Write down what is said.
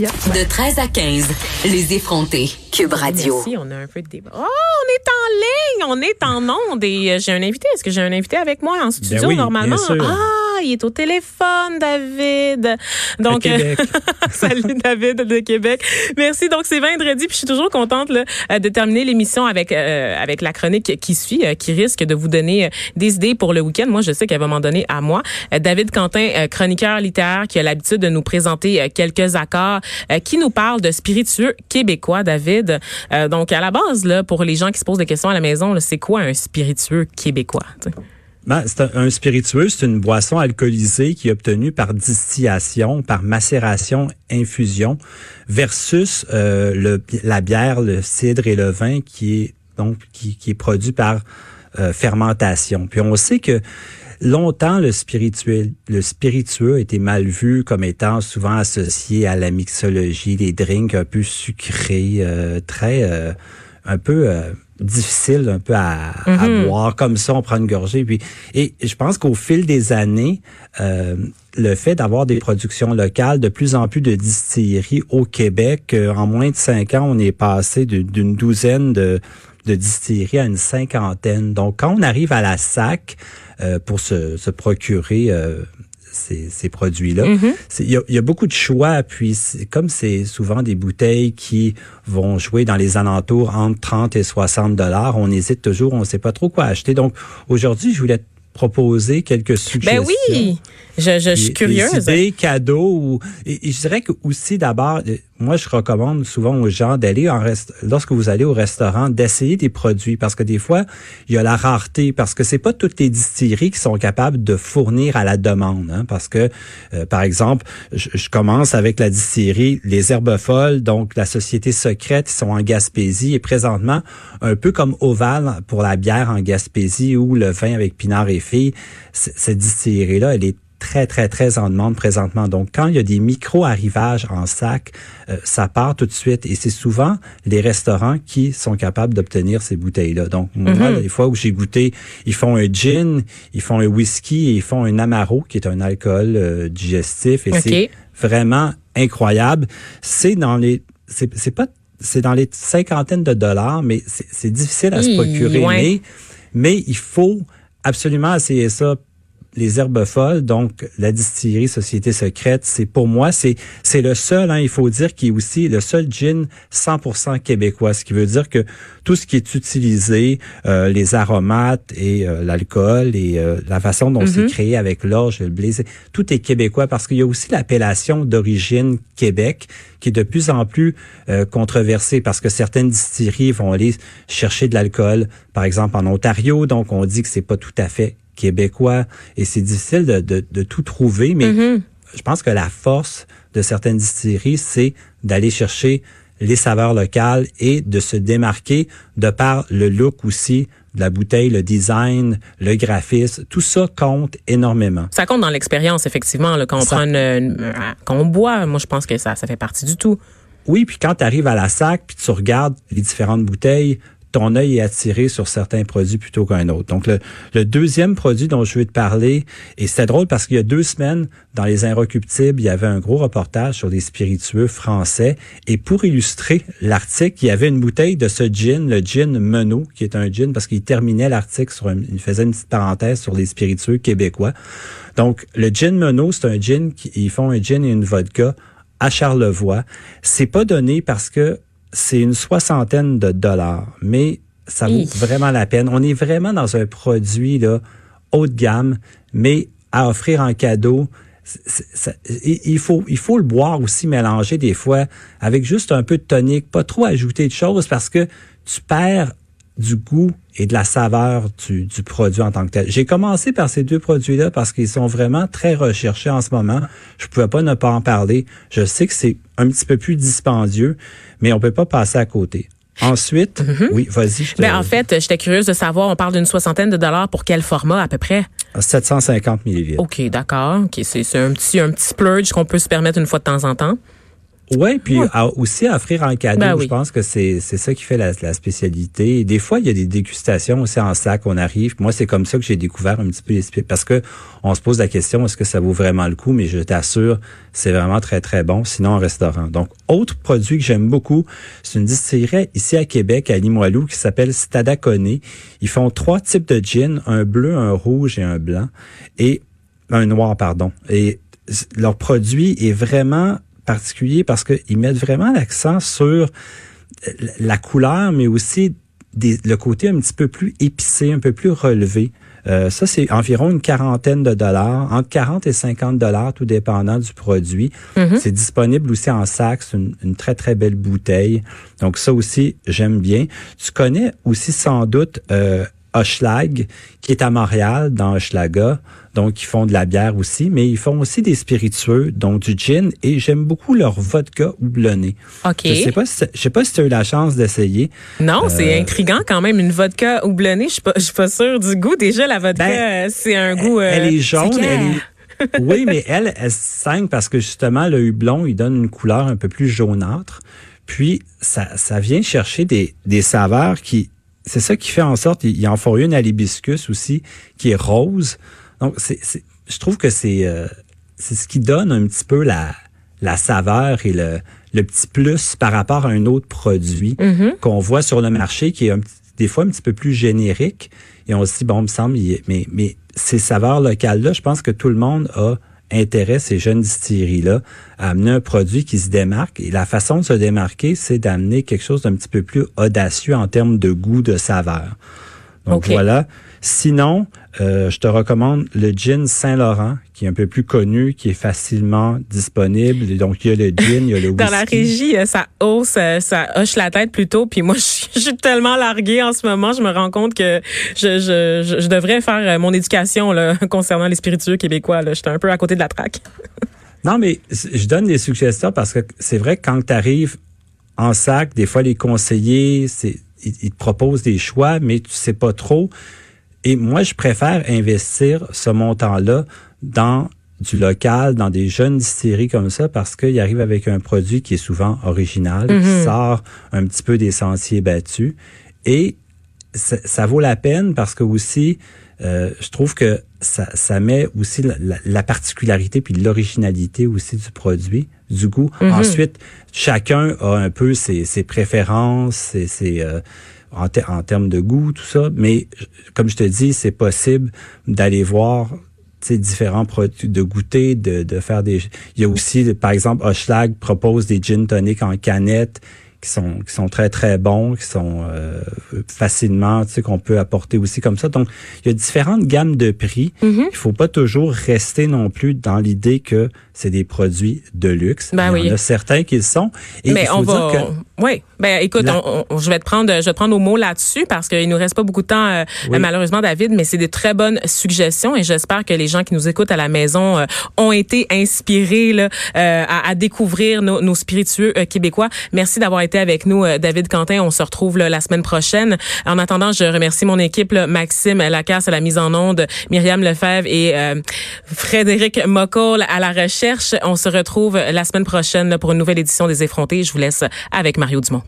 De 13 à 15, les effrontés. Cube Radio. Merci, on a un peu de débat. Oh, on est en ligne, on est en onde et euh, j'ai un invité. Est-ce que j'ai un invité avec moi en studio Ben oui, normalement? bien sûr. Ah, il est au téléphone, David. Donc, Québec. salut David de Québec. Merci. Donc, c'est vendredi, puis je suis toujours contente là, euh, de terminer l'émission avec euh, avec la chronique qui suit, euh, qui risque de vous donner euh, des idées pour le week-end. Moi, je sais qu'elle va m'en donner à moi. Euh, David Quentin, euh, chroniqueur littéraire, qui a l'habitude de nous présenter euh, quelques accords, euh, qui nous parle de spiritueux québécois, David. Euh, donc, à la base, là, pour les gens qui se posent des questions à la maison, c'est quoi un spiritueux québécois? tu sais? C'est un, un spiritueux, c'est une boisson alcoolisée qui est obtenue par distillation, par macération, infusion, versus euh, la bière, le cidre et le vin qui est donc qui, est produit par euh, fermentation. Puis on sait que longtemps le spirituel, le spiritueux été mal vu comme étant souvent associé à la mixologie, les drinks un peu sucrés, euh, très un peu euh, difficile un peu à, à boire. Comme ça on prend une gorgée puis et je pense qu'au fil des années euh, le fait d'avoir des productions locales de plus en plus de distilleries au Québec euh, en moins de cinq ans on est passé d'une douzaine de de distilleries à une cinquantaine. Donc quand on arrive à la SAC euh, pour se, se procurer euh, ces, ces produits-là. C'est- Il y, a, il y a beaucoup de choix, puis comme c'est souvent des bouteilles qui vont jouer dans les alentours entre 30 et 60 dollars, on hésite toujours, on ne sait pas trop quoi acheter. Donc aujourd'hui, je voulais te proposer quelques Ben suggestions. oui, je, je, je suis curieuse. Des idées, cadeaux. Ou, et, et je dirais que aussi d'abord, euh, moi je recommande souvent aux gens d'aller en rest lorsque vous allez au restaurant, d'essayer des produits parce que des fois il y a la rareté parce que c'est pas toutes les distilleries qui sont capables de fournir à la demande. hein, parce que euh, par exemple, je, je commence avec la distillerie Les Herbes Folles, donc la société secrète, ils sont en Gaspésie et présentement un peu comme Oval pour la bière en Gaspésie ou le vin avec Pinard et Fille, c- cette distillerie là, elle est très, très, très en demande présentement. Donc, quand il y a des micro-arrivages en sac, euh, ça part tout de suite. Et c'est souvent les restaurants qui sont capables d'obtenir ces bouteilles-là. Donc, moi, les fois où j'ai goûté, ils font un gin, ils font un whisky et ils font un amaro, qui est un alcool euh, digestif. Et OK. c'est vraiment incroyable. C'est dans les... C'est pas... C'est dans les cinquantaines de dollars, mais c'est difficile à se procurer. ouais. Mais, mais il faut absolument essayer ça les herbes folles, donc la distillerie Société Secrète, c'est pour moi, c'est c'est le seul, hein, il faut dire, qui est aussi le seul gin 100% québécois, ce qui veut dire que tout ce qui est utilisé, euh, les aromates et euh, l'alcool et euh, la façon dont c'est créé avec l'orge, le blé, tout est québécois parce qu'il y a aussi l'appellation d'origine Québec qui est de plus en plus euh, controversée parce que certaines distilleries vont aller chercher de l'alcool, par exemple en Ontario, donc on dit que c'est pas tout à fait québécois et c'est difficile de, de, de tout trouver, mais je pense que la force de certaines distilleries, c'est d'aller chercher les saveurs locales et de se démarquer de par le look aussi de la bouteille, le design, le graphisme, tout ça compte énormément. Ça compte dans l'expérience, effectivement, là, quand on Ça- prend une, une- quand on boit. Moi, je pense que ça, ça fait partie du tout. Oui, puis quand tu arrives à la sac, puis tu regardes les différentes bouteilles, ton œil est attiré sur certains produits plutôt qu'un autre. Donc, le, deuxième produit dont je veux te parler, et c'était drôle parce qu'il y a deux semaines, dans Les Inrecuptibles, il y avait un gros reportage sur des spiritueux français. Et pour illustrer l'article, il y avait une bouteille de ce gin, le gin Menot, qui est un gin parce qu'il terminait l'article sur un, il faisait une petite parenthèse sur les spiritueux québécois. Donc, le gin Menot, c'est un gin qui, ils font un gin et une vodka à Charlevoix. C'est pas donné parce que c'est une soixantaine de dollars, mais ça vaut Hi. vraiment la peine. On est vraiment dans un produit là haut de gamme, mais à offrir en cadeau. ça- il il faut il faut le boire aussi mélangé des fois avec juste un peu de tonique, pas trop ajouter de choses parce que tu perds du goût et de la saveur du, du produit en tant que tel. J'ai commencé par ces deux produits-là parce qu'ils sont vraiment très recherchés en ce moment. Je pouvais pas ne pas en parler. Je sais que c'est un petit peu plus dispendieux, mais on peut pas passer à côté. Ensuite, oui, vas-y. je te- Ben, en fait, j'étais curieuse de savoir, on parle d'une soixantaine de dollars pour quel format à peu près? 750 millilitres. OK, d'accord. OK, c'est c'est un petit, un petit splurge qu'on peut se permettre une fois de temps en temps. Oui, puis aussi à offrir en cadeau. Ben oui. Je pense que c'est c'est ça qui fait la, la spécialité. Des fois, il y a des dégustations aussi en sac. On arrive. Moi, c'est comme ça que j'ai découvert un petit peu les parce que on se pose la question est-ce que ça vaut vraiment le coup? Mais je t'assure, c'est vraiment très très bon. Sinon, en restaurant. Donc, autre produit que j'aime beaucoup, c'est une distillerie ici à Québec, à Limoilou, qui s'appelle Stadacone. Ils font trois types de gin un bleu, un rouge et un blanc et un noir, pardon. Et leur produit est vraiment particulier parce qu'ils mettent vraiment l'accent sur la couleur, mais aussi des, le côté un petit peu plus épicé, un peu plus relevé. Euh, ça, c'est environ une quarantaine de dollars, entre 40 et 50 dollars, tout dépendant du produit. C'est disponible aussi en sac, c'est une, une très, très belle bouteille. Donc ça aussi, j'aime bien. Tu connais aussi sans doute euh, Qui est à Montréal, dans Hochelaga. Donc, ils font de la bière aussi, mais ils font aussi des spiritueux, donc du gin, et j'aime beaucoup leur vodka houblonné. OK. Je sais pas si, je sais pas si tu as eu la chance d'essayer. Non, Euh, c'est intriguant quand même, une vodka houblonnée. Je suis pas, je suis pas sûre du goût. Déjà, la vodka, Ben, euh, c'est un goût... euh, elle est jaune, elle est... oui, mais elle, elle saigne parce que justement, le hublon, il donne une couleur un peu plus jaunâtre. Puis, ça, ça vient chercher des, des saveurs qui... C'est ça qui fait en sorte, il en faut une à l'hibiscus aussi, qui est rose. Donc, c'est, c'est- je trouve que c'est, euh, c'est ce qui donne un petit peu la, la saveur et le, le petit plus par rapport à un autre produit qu'on voit sur le marché qui est un des fois un petit peu plus générique. Et on se dit, bon, il me semble, mais, mais ces saveurs locales-là, je pense que tout le monde a intérêt, ces jeunes distilleries-là, à amener un produit qui se démarque. Et la façon de se démarquer, c'est d'amener quelque chose d'un petit peu plus audacieux en termes de goût, de saveur. Donc voilà. Sinon, euh, je te recommande le gin Saint-Laurent, qui est un peu plus connu, qui est facilement disponible. Et donc, il y a le gin, il y a le whisky. Dans la régie, euh, ça hausse, euh, ça hoche la tête plutôt. Puis moi, je suis, tellement larguée en ce moment. Je me rends compte que je, je, je, je devrais faire mon éducation là, concernant les spiritueux québécois. Là. J'étais un peu à côté de la traque. Non, mais je donne des suggestions parce que c'est vrai que quand tu arrives en sac, des fois les conseillers, c'est, ils, ils te proposent des choix, mais tu sais pas trop. Et moi, je préfère investir ce montant-là dans du local, dans des jeunes distilleries comme ça, parce qu'il arrive avec un produit qui est souvent original, qui sort un petit peu des sentiers battus. Et ça, ça vaut la peine parce que aussi, euh, je trouve que ça, ça met aussi la, la- la particularité puis l'originalité aussi du produit, du goût. Ensuite, chacun a un peu ses, ses préférences, ses, ses, euh, en, ter- en termes de goût, tout ça. Mais comme je te dis, c'est possible d'aller voir différents produits, de goûter, de, de faire des... Il y a aussi, par exemple, Hochelag propose des gin tonic en canette qui sont qui sont très très bons, qui sont euh, facilement, tu sais, qu'on peut apporter aussi comme ça. Donc, il y a différentes gammes de prix. Mm-hmm. Il faut pas toujours rester non plus dans l'idée que c'est des produits de luxe. Ben il y oui. en a certains qui le sont. Et Mais il faut on dire va. que Oui. Ben écoute, La- on- on- je vais te prendre, je vais te prendre au mot là-dessus parce qu'il nous reste pas beaucoup de temps, euh, Oui. malheureusement, David. Mais c'est des très bonnes suggestions et j'espère que les gens qui nous écoutent à la maison euh, ont été inspirés là, euh, à, à découvrir nos, nos spiritueux québécois. Merci d'avoir été avec nous, David Quentin. On se retrouve là, la semaine prochaine. En attendant, je remercie mon équipe, là, Maxime Lacasse à la mise en onde, Myriam Lefebvre et Frédéric Mocoll à la recherche. On se retrouve la semaine prochaine pour une nouvelle édition des Effrontés. Je vous laisse avec Mario Dumont.